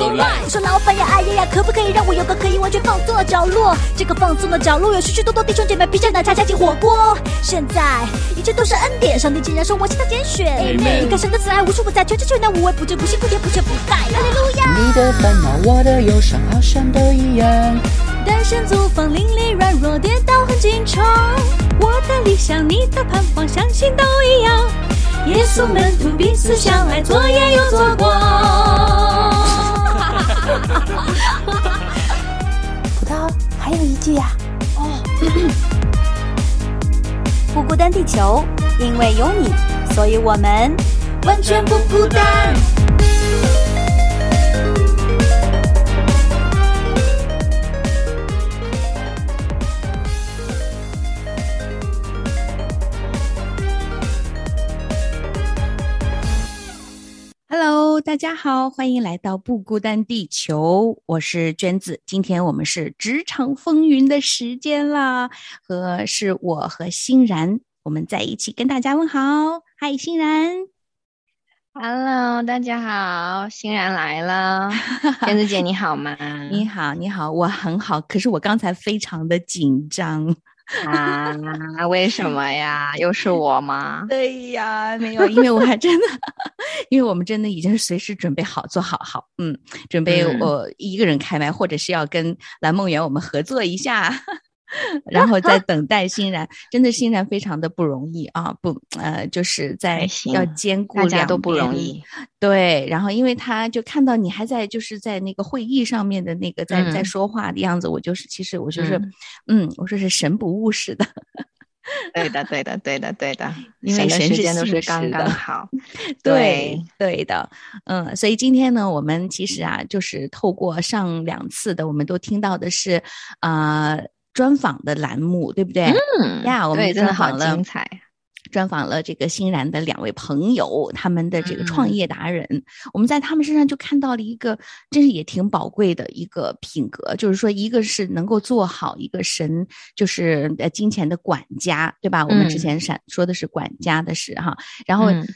Go live 我说老板呀，哎呀呀，可不可以让我有个可以完全放松的角落？这个放松的角落有许许多多弟兄姐妹披着奶茶，加进火锅。现在一切都是恩典，上帝竟然说我是他拣选。你看神的慈爱无处不在，全知全能，无微不至，不辛不甜，不缺不败。哈利路亚。你的烦恼，我的忧伤，好像都一样。单身租房，邻里软弱，跌倒很经常。我的理想，你的盼望，相信都一样。耶稣门徒彼此相爱，左也有左光。葡萄还有一句呀、哦不孤单，地球，因为有你，所以我们完全不孤单。家好，欢迎来到不孤单地球，我是娟子。今天我们是职场风云的时间啦，和是我和欣然，我们在一起跟大家问好。嗨，欣然，Hello，大家好，欣然来了，娟子姐你好吗？你好，你好，我很好，可是我刚才非常的紧张。啊，为什么呀？又是我吗？对呀，没有，因为我还真的，因为我们真的已经是随时准备好做好好，嗯，准备嗯我一个人开麦，或者是要跟蓝梦圆我们合作一下，然后再 等待欣然，真的欣然非常的不容易啊，不，呃，就是在要兼顾大家两都不容易。对，然后因为他就看到你还在就是在那个会议上面的那个在、在嗯说话的样子，我就是其实我就是嗯嗯我说是神不误事的。对的，对的，对的，对的，因为时间都是刚刚好。对对的，嗯，所以今天呢，我们其实啊，就是透过上两次的，我们都听到的是啊、呃专访的栏目，对不对？嗯呀我们对，真的好精彩。专访了这个欣然的两位朋友，他们的这个创嗯业达人，我们在他们身上就看到了一个，真是也挺宝贵的一个品格，就是说，一个是能够做好一个神，就是呃金钱的管家，对吧？我们之嗯前闪说的是管家的事哈，然后。嗯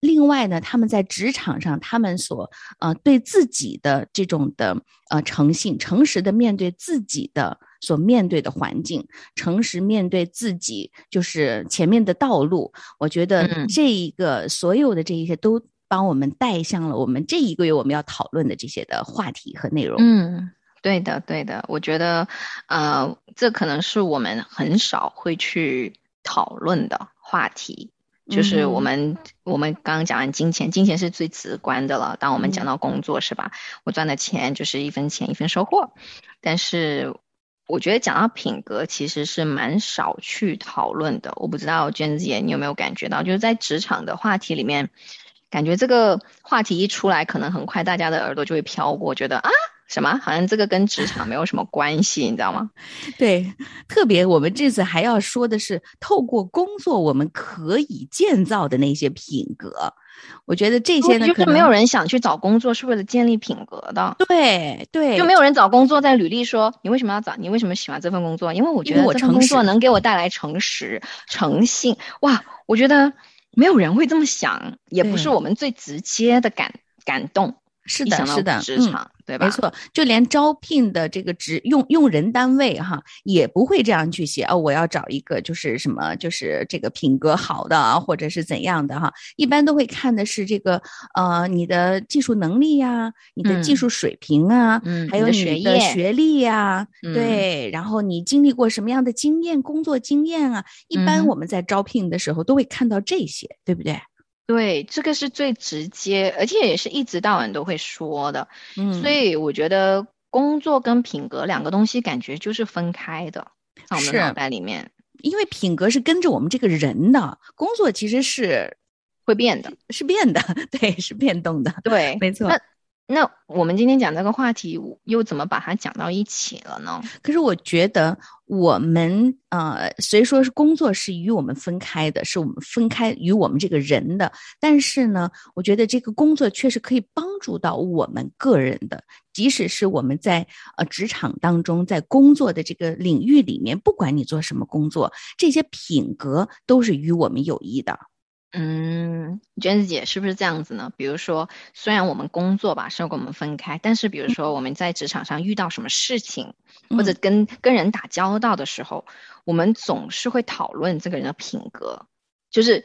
另外呢，他们在职场上，他们所呃对自己的这种的呃诚信、诚实的面对自己的所面对的环境，诚实面对自己就是前面的道路。我觉得嗯这一个所有的这一些都帮我们带向了我们这一个月我们要讨论的这些的话题和内容。嗯，对的，对的，我觉得，呃，这可能是我们很少会去讨论的话题。就是我嗯们、我们刚刚讲完金钱，金钱是最直观的了。当我们讲嗯到工作，是吧？我赚的钱就是一分钱一分收获。但是我觉得讲到品格，其实是蛮少去讨论的。我不知道娟子姐你有没有感觉到，就是在职场的话题里面，感觉这个话题一出来，可能很快大家的耳朵就会飘过，觉得啊。什么？好像这个跟职场没有什么关系，你知道吗？对，特别我们这次还要说的是，透过工作我们可以建造的那些品格。我觉得这些呢，就是没有人想去找工作是为了建立品格的。对对，就没有人找工作在履历说你为什么要找，你为什么喜欢这份工作？因为我觉得我得这份工作能给我带来诚实、诚信。哇，我觉得没有人会这么想，也不是我们最直接的感感动。是的，是的，嗯职场，对吧？没错，就连招聘的这个职用用人单位哈，也不会这样去写哦。我要找一个就是什么，就是这个品格好的啊，或者是怎样的哈。一般都会看的是这个呃你的技术能力呀、你的技嗯术水平啊，嗯还有你你的学历呀、嗯对，然后你经历过什么样的经验、工作经验啊？一般我们在招聘的时候都会看到这些，对不对？对，这个是最直接，而且也是一直到晚都会说的。嗯，所以我觉得工作跟品格两个东西感觉就是分开的，在我们脑是袋里面因为品格是跟着我们这个人的，工作其实是会变的。是变的，对，是变动的，对，没错那那我们今天讲这个话题，又怎么把它讲到一起了呢？可是我觉得我们呃，虽说是工作是与我们分开的，是我们分开与我们这个人的，但是呢，我觉得这个工作确实可以帮助到我们个人的，即使是我们在呃职场当中，在工作的这个领域里面，不管你做什么工作，这些品格都是与我们有益的。嗯，娟子姐是不是这样子呢？比如说，虽然我们工作吧是跟我们分开，但是比如说我们在职场上遇到什么事情，或者跟跟人打交道的时候，我们总是会讨论这个人的品格，就是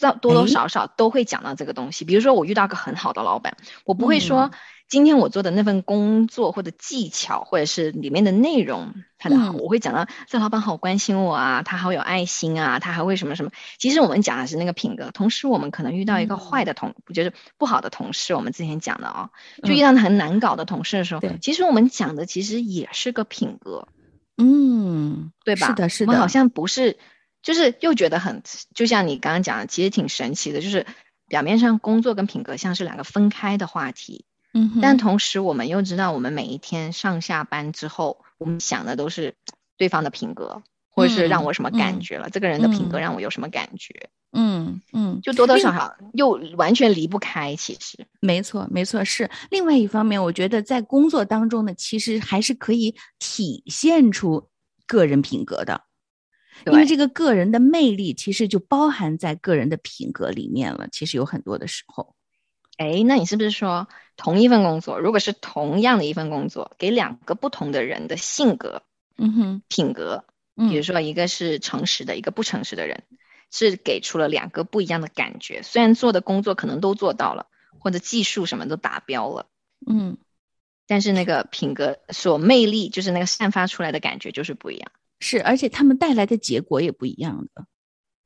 道多多少少都会讲到这个东西。比如说，我遇到个很好的老板，我不会说。今天我做的那份工作或者技巧，或者是里面的内容，他的好，我会讲到这老板好关心我啊，他好有爱心啊，他还会什么什么。其实我们讲的是那个品格，同时我们可能遇到一个坏的同，就是不好的同事。我们之前讲的啊，就遇到很难搞的同事的时候，其实我们讲的其实也是个品格，嗯，对吧？是的，是的。我们好像不是，就是又觉得很，就像你刚刚讲的，其实挺神奇的，就是表面上工作跟品格像是两个分开的话题。嗯，但同时我们又知道，我们每一天上下班之后，我们想的都是对方的品格，或者是让我什么感觉了，这个人的品格让我有什么感觉？嗯嗯，就多多少少又完全离不开。其实，没错没错，是另外一方面，我觉得在工作当中呢，其实还是可以体现出个人品格的，因为这个个人的魅力其实就包含在个人的品格里面了。其实有很多的时候。哎，那你是不是说同一份工作，如果是同样的一份工作，给两个不同的人的性格、嗯哼，品格，比如说一个是诚实的，一个不诚实的人，是给出了两个不一样的感觉。虽然做的工作可能都做到了，或者技术什么都达标了，嗯，但是那个品格所魅力，就是那个散发出来的感觉就是不一样。是，而且他们带来的结果也不一样的。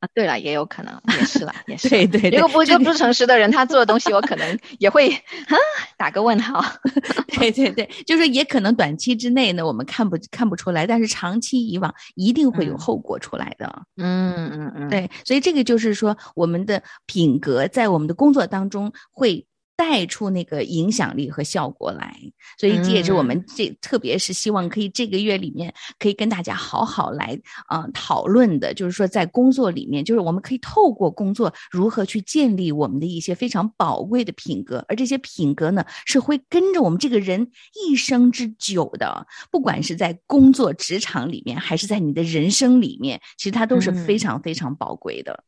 啊，对了，也有可能，也是了，也是。对 对，如果不就不诚实的人，他做的东西，我可能 也会啊打个问号。对对对，就是也可能短期之内呢，我们看不看不出来，但是长期以往一定会有后果出来的。嗯嗯嗯，对，所以这个就是说，我们的品格在我们的工作当中会。带出那个影响力和效果来，所以这也是我们这特别是希望可以这个月里面可以跟大家好好来啊讨论的，就是说在工作里面，就是我们可以透过工作如何去建立我们的一些非常宝贵的品格，而这些品格呢是会跟着我们这个人一生之久的，不管是在工作职场里面，还是在你的人生里面，其实它都是非常非常宝贵的。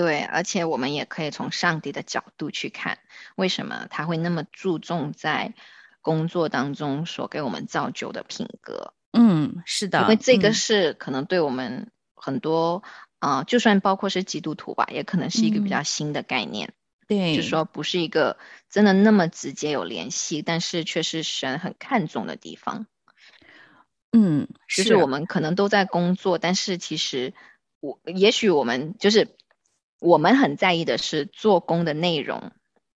对，而且我们也可以从上帝的角度去看，为什么他会那么注重在工作当中所给我们造就的品格？嗯，是的，因为这个是可能对我们很多啊，就算包括是基督徒吧，也可能是一个比较新的概念。对，就说不是一个真的那么直接有联系，但是却是神很看重的地方。嗯，就是我们可能都在工作，但是其实我也许我们就是。我们很在意的是做工的内容，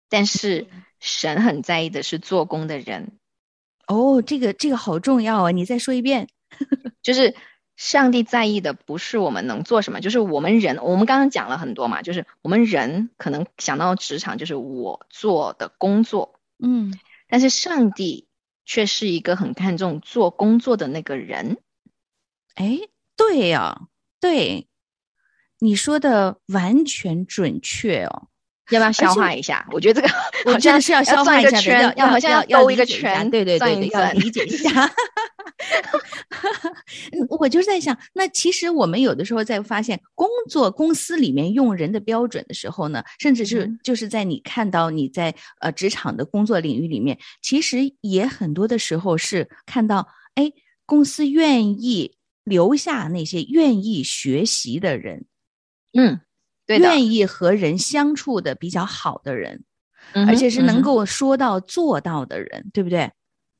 但是神很在意的是做工的人。哦，这个这个好重要啊！你再说一遍，就是上帝在意的不是我们能做什么，就是我们人。我们刚刚讲了很多嘛，就是我们人可能想到职场就是我做的工作，嗯，但是上帝却是一个很看重做工作的那个人。哎，对呀，对。你说的完全准确哦，要不要消化一下？我觉得这个我真的是要消化一下的，要好像要兜一个圈，对对对对，要理解一下。我就是在想，那其实我们有的时候在发现工作公司里面用人的标准的时候呢，甚至是就是在你看到你在呃职场的工作领域里面，其实也很多的时候是看到，哎，公司愿意留下那些愿意学习的人。嗯，对愿意和人相处的比较好的人，而且是能够说到做到的人，对不对？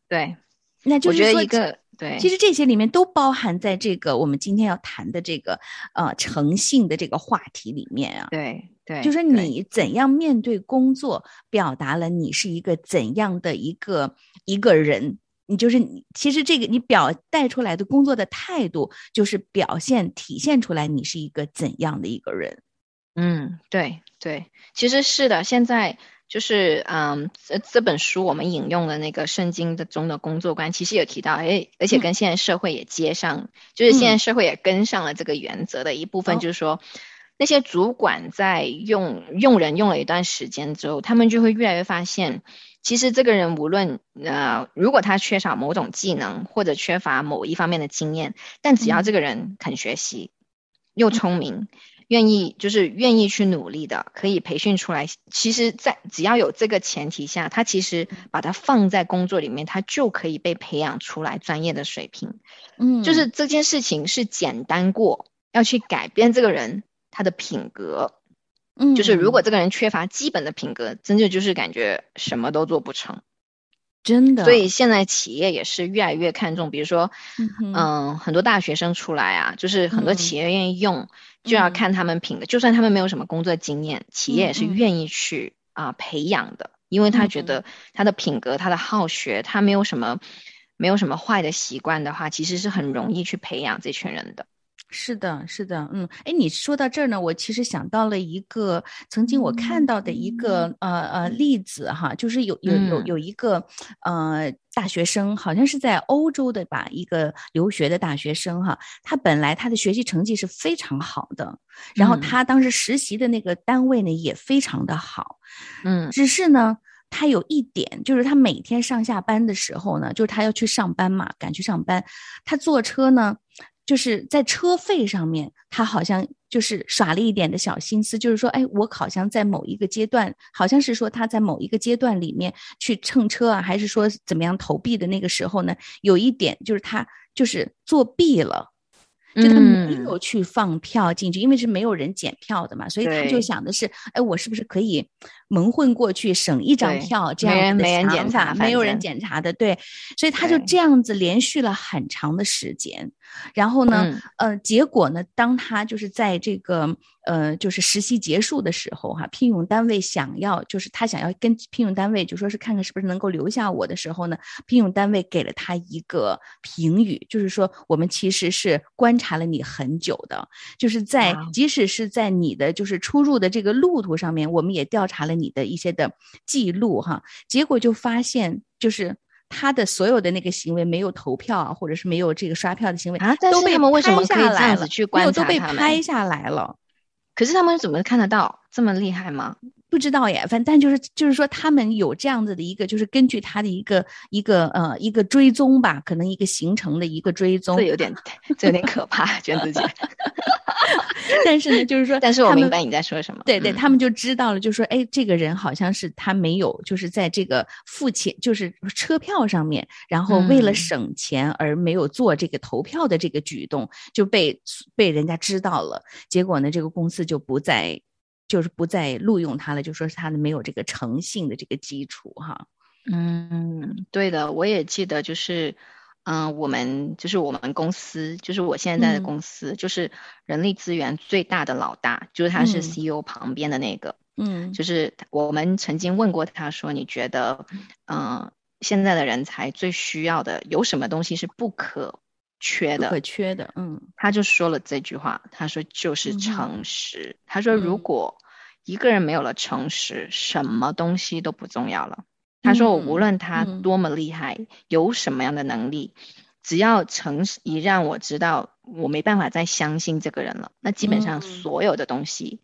对，那就是说一个对，其实这些里面都包含在这个我们今天要谈的这个呃诚信的这个话题里面啊。对对，就是你怎样面对工作，表达了你是一个怎样的一个一个人。你就是你，其实这个你表带出来的工作的态度，就是表现体现出来你是一个怎样的一个人。嗯，对对，其实是的。现在就是嗯，这这本书我们引用的那个圣经的中的工作观，其实有提到，哎，而且跟现在社会也接上，就是现在社会也跟上了这个原则的一部分，就是说。那些主管在用用人用了一段时间之后，他们就会越来越发现，其实这个人无论呃，如果他缺少某种技能或者缺乏某一方面的经验，但只要这个人肯学习，又聪明，愿意就是愿意去努力的，可以培训出来。其实，在只要有这个前提下，他其实把它放在工作里面，他就可以被培养出来专业的水平。嗯，就是这件事情是简单过要去改变这个人。他的品格，嗯，就是如果这个人缺乏基本的品格，真的就是感觉什么都做不成，真的。所以现在企业也是越来越看重，比如说，嗯，很多大学生出来啊，就是很多企业愿意用，就要看他们品格。就算他们没有什么工作经验，企业也是愿意去啊培养的，因为他觉得他的品格、他的好学，他没有什么没有什么坏的习惯的话，其实是很容易去培养这群人的。是的，是的，嗯，哎，你说到这儿呢，我其实想到了一个曾经我看到的一个。呃呃例子哈，就是有有有有一个呃大学生，好像是在欧洲的吧，一个留学的大学生哈，他本来他的学习成绩是非常好的，然后他当时实习的那个单位呢也非常的好，嗯，只是呢，他有一点就是他每天上下班的时候呢，就是他要去上班嘛，赶去上班，他坐车呢。就是在车费上面，他好像就是耍了一点的小心思，就是说，哎，我好像在某一个阶段，好像是说他在某一个阶段里面去乘车啊，还是说怎么样投币的那个时候呢，有一点就是他就是作弊了。就他没有去放票进去，因为是没有人检票的嘛，所以他就想的是，哎，我是不是可以蒙混过去，省一张票这样的想法？没有人检查的，对，所以他就这样子连续了很长的时间。然后呢，呃，结果呢，当他就是在这个呃，就是实习结束的时候，哈，聘用单位想要就是他想要跟聘用单位就说是看看是不是能够留下我的时候呢，聘用单位给了他一个评语，就是说我们其实是观。察了你很久的，就是在即使是在你的就是出入的这个路途上面，我们也调查了你的一些的记录哈，结果就发现就是他的所有的那个行为没有投票啊，或者是没有这个刷票的行为啊，都被他们为什么可以这样子去观察都被拍下来了，可是他们怎么看得到这么厉害吗？不知道耶，反但就是就是说，他们有这样子的一个，就是根据他的一个一个呃一个追踪吧，可能一个行程的一个追踪，这有点这有点可怕，娟子姐。但是呢，就是说，但是我明白你在说什么。对对，他们就知道了，就说，哎，这个人好像是他没有，就是在这个付钱，就是车票上面，然后为了省钱而没有做这个投票的这个举动，就被被人家知道了。结果呢，这个公司就不再。就是不再录用他了，就说是他的没有这个诚信的这个基础哈。嗯，对的，我也记得，就是嗯，我们就是我们公司，就是我现在的公司，就是人力资源最大的老大，就是他是 CEO 旁边的那个。嗯，就是我们曾经问过他说，你觉得嗯，现在的人才最需要的有什么东西是不可缺的？不可缺的，嗯，他就说了这句话，他说就是诚实。他说如果一个人没有了诚实，什么东西都不重要了。他说：“我无论他多么厉害，有什么样的能力，只要诚实一让我知道我没办法再相信这个人了，那基本上所有的东西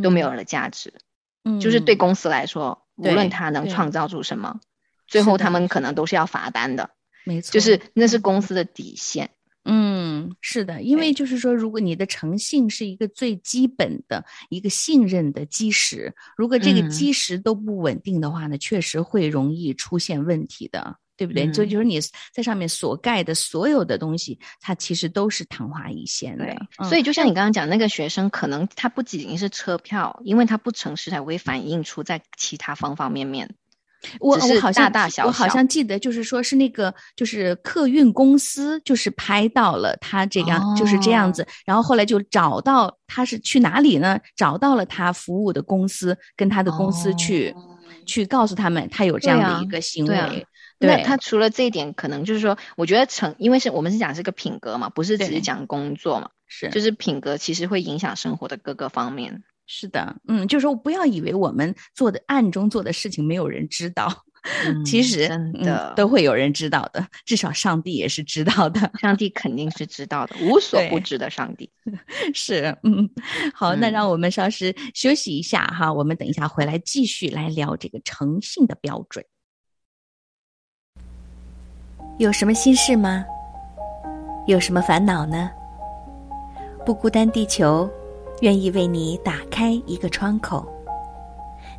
都没有了价值。嗯，就是对公司来说，无论他能创造出什么，最后他们可能都是要罚单的。没错，就是那是公司的底线。”嗯，是的，因为就是说，如果你的诚信是一个最基本的一个信任的基石，如果这个基石都不稳定的话呢，确实会容易出现问题的，对不对？所以就是你在上面所盖的所有的东西，它其实都是昙花一现的。所以就像你刚刚讲，那个学生可能他不仅仅是车票，因为他不诚实，才会反映出在其他方方面面。我我好像我好像记得就是说是那个就是客运公司就是拍到了他这样就是这样子，然后后来就找到他是去哪里呢？找到了他服务的公司，跟他的公司去去告诉他们他有这样的一个行为。那他除了这一点，可能就是说，我觉得成，因为是我们是讲这个品格嘛，不是只是讲工作嘛，是就是品格其实会影响生活的各个方面。是的，嗯，就是说不要以为我们做的暗中做的事情没有人知道，其嗯实真嗯的都会有人知道的，至少上帝也是知道的。上帝肯定是知道的，无所不知的上帝。是，嗯，好，那嗯让我们稍事休息一下哈，我们等一下回来继续来聊这个诚信的标准。有什么心事吗？有什么烦恼呢？不孤单地球愿意为你打开一个窗口，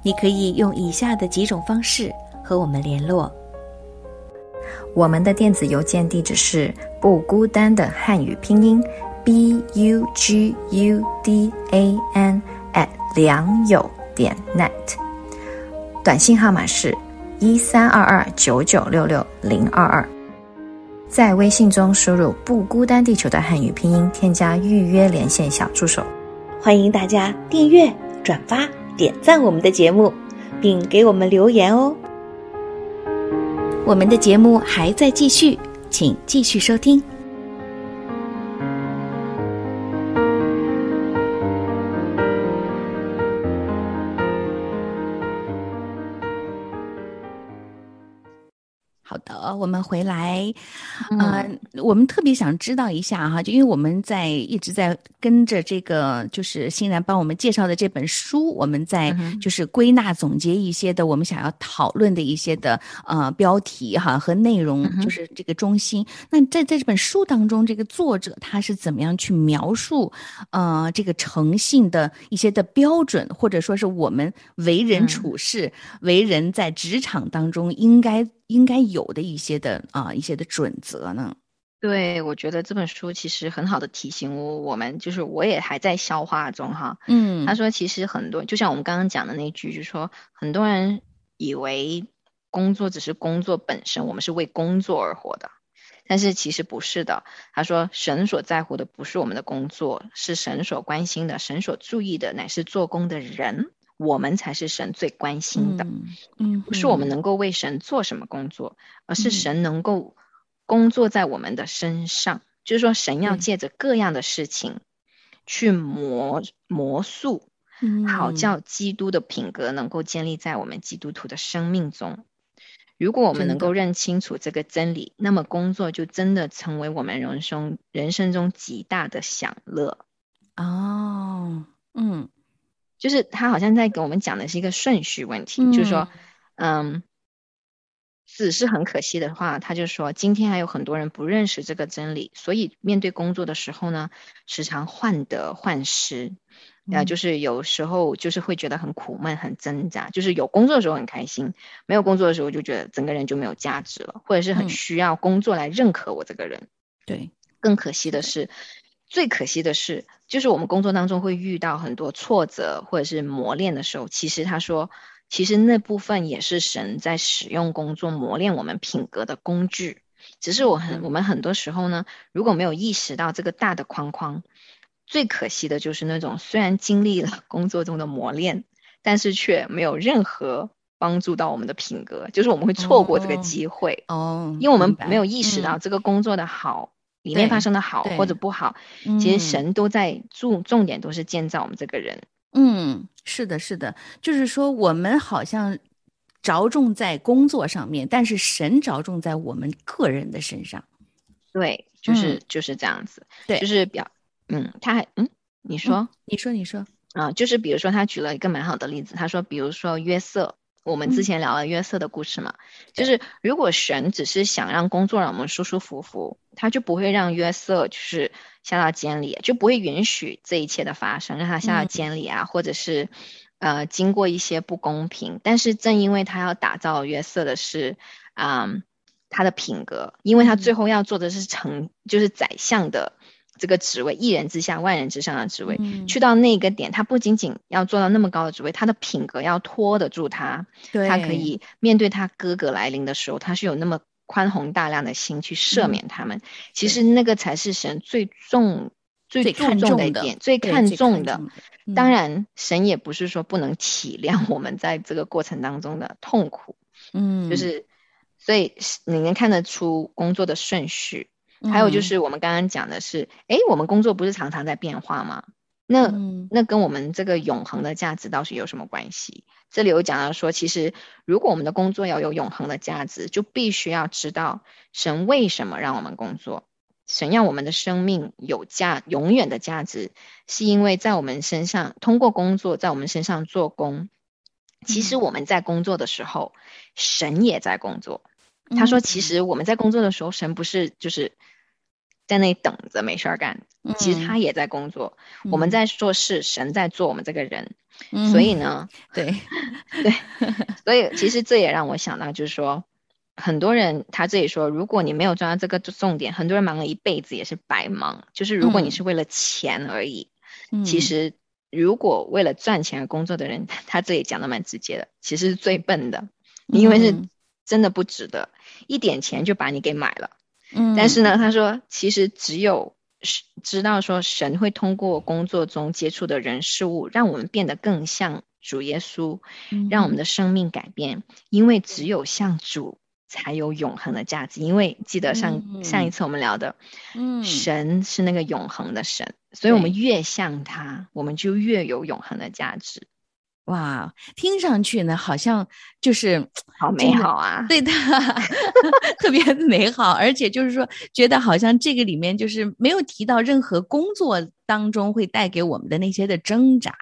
你可以用以下的几种方式和我们联络。我们的电子邮件地址是不孤单的汉语拼音 b u g u d a n at 良友点 net，短信号码是一三二二九九六六零二二。在微信中输入“不孤单地球”的汉语拼音，添加预约连线小助手。欢迎大家订阅、转发、点赞我们的节目，并给我们留言哦。我们的节目还在继续，请继续收听。好，我们回来，嗯。呃，我们特别想知道一下哈，就因为我们在一直在跟着这个，就是欣然帮我们介绍的这本书，我们在就是归纳总结一些的我们想要讨论的一些的呃标题哈和内容就是这个中心。那在在这本书当中，这个作者他是怎么样去描述呃这个诚信的一些的标准，或者说是我们为人嗯。处事、为人在职场当中应该应该有的一些的啊、一些的准则呢？对，我觉得这本书其实很好的提醒我，我们就是我也还在消化中哈。嗯他说，其实很多，就像我们刚刚讲的那句，就是说很多人以为工作只是工作本身，我们是为工作而活的，但是其实不是的。他说，神所在乎的不是我们的工作，是神所关心的，神所注意的乃是做工的人，我们才是神最关心的。嗯嗯，不是我们能够为神做什么工作，而是嗯神能够工作在我们的身上。就是说，神要借着各样的事情去磨磨塑，嗯好叫基督的品格能够建立在我们基督徒的生命中。如果我们能够认清楚这个真理，那么工作就真的成为我们人生人生中极大的享乐。就是他好像在给我们讲的是一个顺序问题，就是说，嗯，死是很可惜的话，他就说今天还有很多人不认识这个真理，所以面对工作的时候呢，时常患得患失，呃，嗯。就是有时候就是会觉得很苦闷、很挣扎，就是有工作的时候很开心，没有工作的时候就觉得整个人就没有价值了，或者是很嗯。需要工作来认可我这个人。对，更可惜的是，最可惜的是，就是我们工作当中会遇到很多挫折或者是磨练的时候，其实他说，其实那部分也是神在使用工作磨练我们品格的工具。只是我很，我们很多时候呢，如果没有意识到这个大的框框，最可惜的就是那种虽然经历了工作中的磨练，但是却没有任何帮助到我们的品格，就是我们会错过这个哦机会。哦，因为我们没有意识到嗯这个工作的好，里面发生的好或者不好，其实嗯神都在重重点都是建造我们这个人。嗯，是的，是的，就是说我们好像着重在工作上面，但是神着重在我们个人的身上。对，就是、嗯就是这样子。对就是表，嗯，他还嗯，你说你说，你说，啊、就是比如说他举了一个蛮好的例子，他说，比如说约瑟。我们之嗯前聊了约瑟的故事嘛，就是如果神只是想让工作让我们舒舒服服，他就不会让约瑟就是下到监里，就不会允许这一切的发生，让他下到嗯。监里啊，或者是呃经过一些不公平。但是正因为他要打造约瑟的是啊、他的品格，因为他最后要做的是成，就是宰相的这个职位，一人之下万人之上的职位。嗯去到那个点，他不仅仅要做到那么高的职位，他的品格要拖得住他，对，他可以面对他哥哥来临的时候，他是有那么宽宏大量的心去赦嗯免他们。其实那个才是神最重、最最注重看重的的一点，最看重的。重的当嗯然，神也不是说不能体谅我们在这个过程当中的痛苦，嗯，就是所以你能看得出工作的顺序。还有就嗯是我们刚刚讲的是，诶，我们工作不是常常在变化吗？那、嗯那跟我们这个永恒的价值倒是有什么关系？这里有讲到说，其实如果我们的工作要有永恒的价值，就必须要知道神为什么让我们工作。神让我们的生命有价永远的价值，是因为在我们身上通过工作在我们身上做工。其实我们在工作的时候，神也在工作。他说，其实我们在工作的时候，神不是就是在那里等着没事儿干，其实他也在工作。我们在做事，神在做我们这个人。嗯所以呢，对对，所以其实这也让我想到，就是说，很多人他这里说，如果你没有抓到这个重点，很多人忙了一辈子也是白忙。就是如果你嗯是为了钱而已，嗯其实如果为了赚钱而工作的人，他这里讲的蛮直接的，其实是最笨的，因为是嗯真的不值得，一点钱就把你给买了。嗯，但是呢，他说其实只有是知道说神会通过工作中接触的人事物，让我们变得更像主耶稣，嗯让我们的生命改变。因为只有像主才有永恒的价值。因为记得上、嗯上一次我们聊的，嗯神是那个永恒的神，所以我们越像他，我们就越有永恒的价值。哇，听上去呢，好像就是好美好啊！对的，特别美好，而且就是说，觉得好像这个里面就是没有提到任何工作当中会带给我们的那些的挣扎，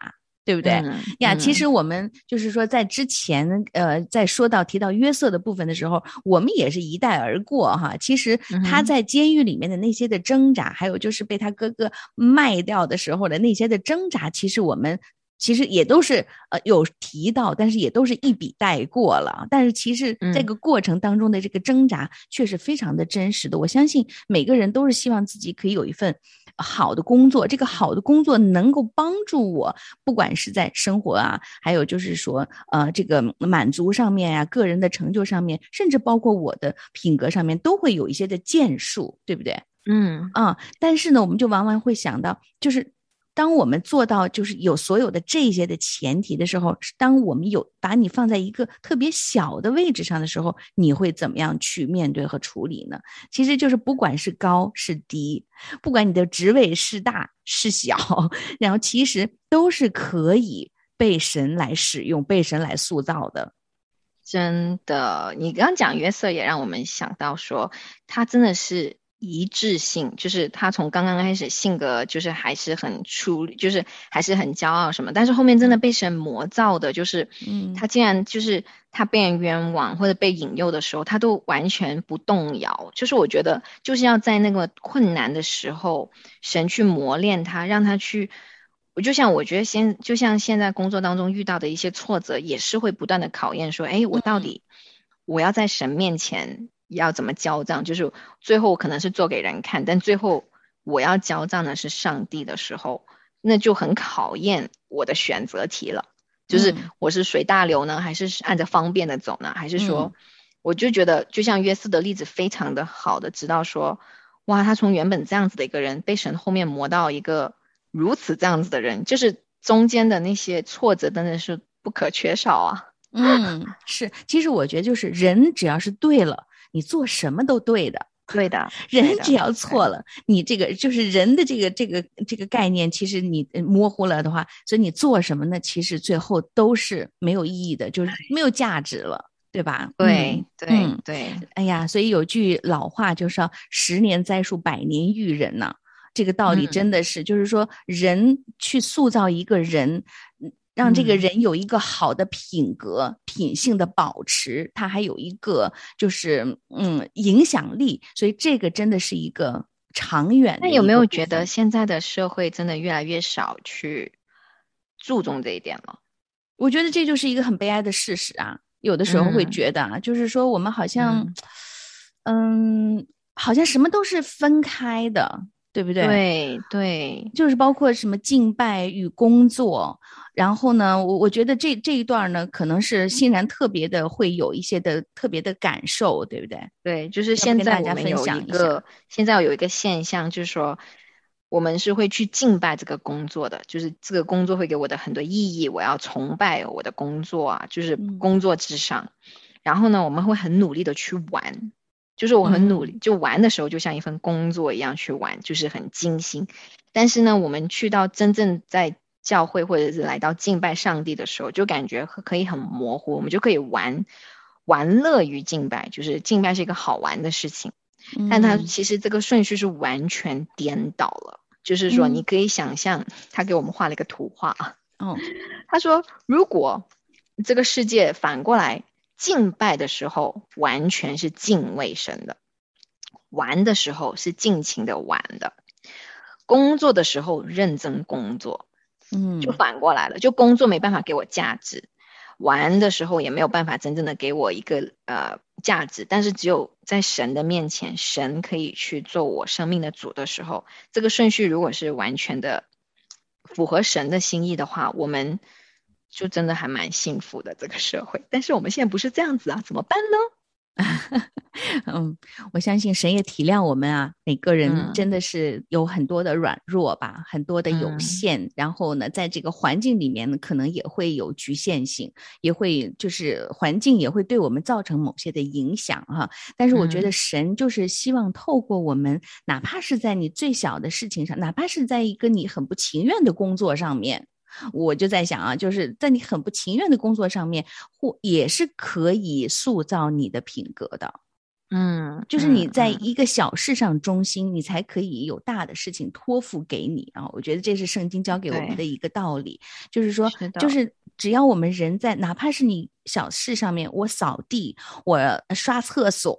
对不对？嗯呀，其嗯实我们就是说，在之前呃，在说到提到约瑟的部分的时候，我们也是一带而过哈。其实他在监狱里面的那些的挣扎，还有就是被他哥哥卖掉的时候的那些的挣扎，其实我们。其实也都是呃有提到，但是也都是一笔带过了。但是其实这嗯个过程当中的这个挣扎却是非常的真实的。我相信每个人都是希望自己可以有一份好的工作，这个好的工作能够帮助我，不管是在生活啊，还有就是说呃这个满足上面呀、个人的成就上面，甚至包括我的品格上面，都会有一些的建树，对不对？嗯啊、但是呢，我们就往往会想到，就是当我们做到就是有所有的这些的前提的时候，当我们有把你放在一个特别小的位置上的时候，你会怎么样去面对和处理呢？其实就是不管是高是低，不管你的职位是大是小，然后其实都是可以被神来使用、被神来塑造的。真的，你刚讲约瑟也让我们想到说，他真的是一致性，就是他从刚刚开始性格就是还是很出，就是还是很骄傲什么，但是后面真的被神磨造的，就是，嗯他竟然就是他被人冤枉或者被引诱的时候，他都完全不动摇。就是我觉得就是要在那个困难的时候，神去磨练他，让他去。我就像我觉得现就像现在工作当中遇到的一些挫折，也是会不断的考验，说，哎，我到底我要在神面前要怎么交账？就是最后可能是做给人看，但最后我要交账的是上帝的时候，那就很考验我的选择题了。就是嗯我是随大流呢，还是按着方便的走呢？还是说嗯，我就觉得就像约瑟的例子非常的好的，知道说，哇，他从原本这样子的一个人，被神后面磨到一个如此这样子的人，就是中间的那些挫折真的是不可缺少啊。嗯，是，其实我觉得就是人只要是对了，你做什么都对的。对的，人只要错了，你这个就是人的这个这个这个概念，其实你呃模糊了的话，所以你做什么呢？其实最后都是没有意义的，就是没有价值了，对吧？对嗯对嗯对，哎呀，所以有句老话就是说“十年栽树，百年育人”呐。这个道理嗯真的是，就是说人去塑造一个人，嗯让这个嗯人有一个好的品格、品性的保持，他还有一个就是嗯影响力，所以这个真的是一个长远的那。有没有觉得现在的社会真的越来越少去注重这一点了？我觉得这就是一个很悲哀的事实啊。有的时候会嗯觉得啊，就是说我们好像，嗯好像什么都是分开的，对不对？对对，就是包括什么敬拜与工作，然后呢，我我觉得这这一段呢，可能是欣然特别的会有一些的特别的感受，对不对？对，就是现在我们有享一个，现在有一个现象，就是说，我们是会去敬拜这个工作的，就是这个工作会给我的很多意义，我要崇拜我的工作啊，就是嗯工作至上。然后呢，我们会很努力的去玩，就是我很努力，就玩的时候就像一份工作一样去玩，就是很精心。但是呢，我们去到真正在教会或者是来到敬拜上帝的时候，就感觉可以很模糊，我们就可以玩玩乐于敬拜，就是敬拜是一个好玩的事情。但他其实这个顺序是完全颠倒了，就是说你可以想象，他给我们画了一个图画啊。哦，他说，如果这个世界反过来敬拜的时候，完全是敬畏神的；玩的时候是尽情的玩的；工作的时候认真工作。嗯，就反过来了，就工作没办法给我价值，玩的时候也没有办法真正的给我一个呃价值。但是只有在神的面前，神可以去做我生命的主的时候，这个顺序如果是完全的符合神的心意的话，我们就真的还蛮幸福的这个社会。但是我们现在不是这样子啊，怎么办呢？嗯，我相信神也体谅我们啊，每个人真的是有很多的软弱吧，很多的有限。然后呢，在这个环境里面呢，可能也会有局限性，也会就是环境也会对我们造成某些的影响哈。但是我觉得神就是希望透过我们，哪怕是在你最小的事情上，哪怕是在一个你很不情愿的工作上面。我就在想啊，就是在你很不情愿的工作上面，或也是可以塑造你的品格的。嗯，就是你在一个小事上忠心，你才可以有大的事情托付给你啊。我觉得这是圣经教给我们的一个道理，就是说，就是只要我们人在，哪怕是你。小事上面，我扫地，我刷厕所，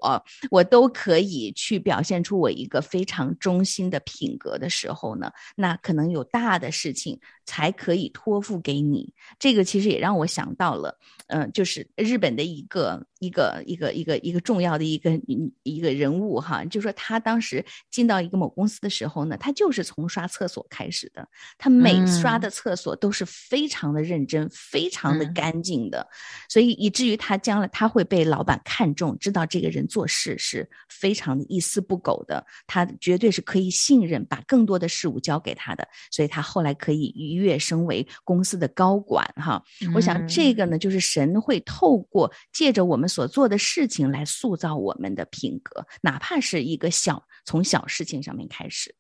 我都可以去表现出我一个非常忠心的品格的时候呢，那可能有大的事情才可以托付给你。这个其实也让我想到了，嗯，就是日本的一个一个一个一个一个重要的一个一个人物哈，就说他当时进到一个某公司的时候呢，他就是从刷厕所开始的，他每刷的厕所都是非常的认真，非常的干净的。所以以至于他将来他会被老板看中，知道这个人做事是非常的一丝不苟的，他绝对是可以信任，把更多的事物交给他的，所以他后来可以一跃升为公司的高管哈。我想这个呢，就是神会透过借着我们所做的事情来塑造我们的品格，哪怕是一个小从小事情上面开始。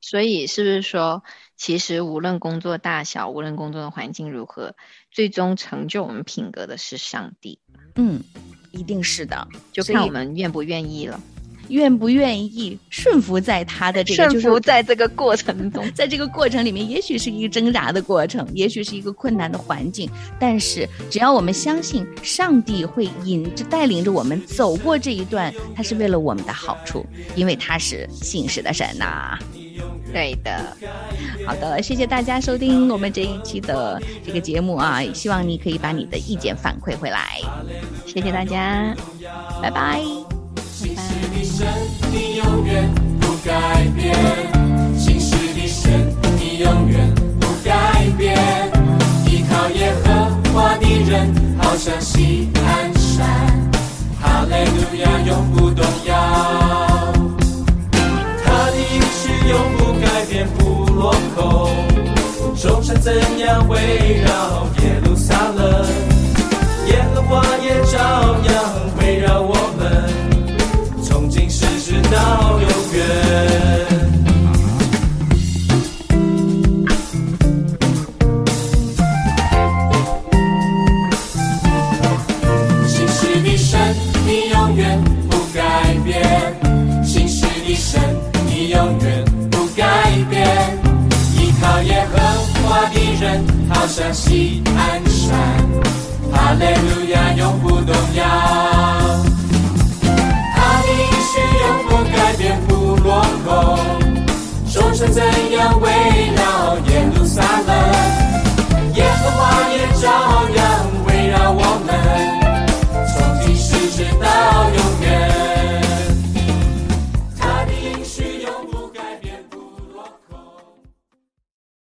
所以是不是说，其实无论工作大小，无论工作的环境如何，最终成就我们品格的是上帝。嗯，一定是的，就看我们愿不愿意了，愿不愿意顺服在他的这个，顺服在这个过程中，在这个过程里面，也许是一个挣扎的过程，也许是一个困难的环境，但是只要我们相信上帝会引着带领着我们走过这一段，他是为了我们的好处，因为他是信实的神呐。对的，好的，谢谢大家收听我们这一期的这个节目啊！希望你可以把你的意见反馈回来，谢谢大家，拜拜。神，你永远不改变，信实的神，你永远不改变，依靠耶和华的人，好像西汉山，哈利路亚，永不动摇，他的应许永不改变，不落空，众神怎样围绕。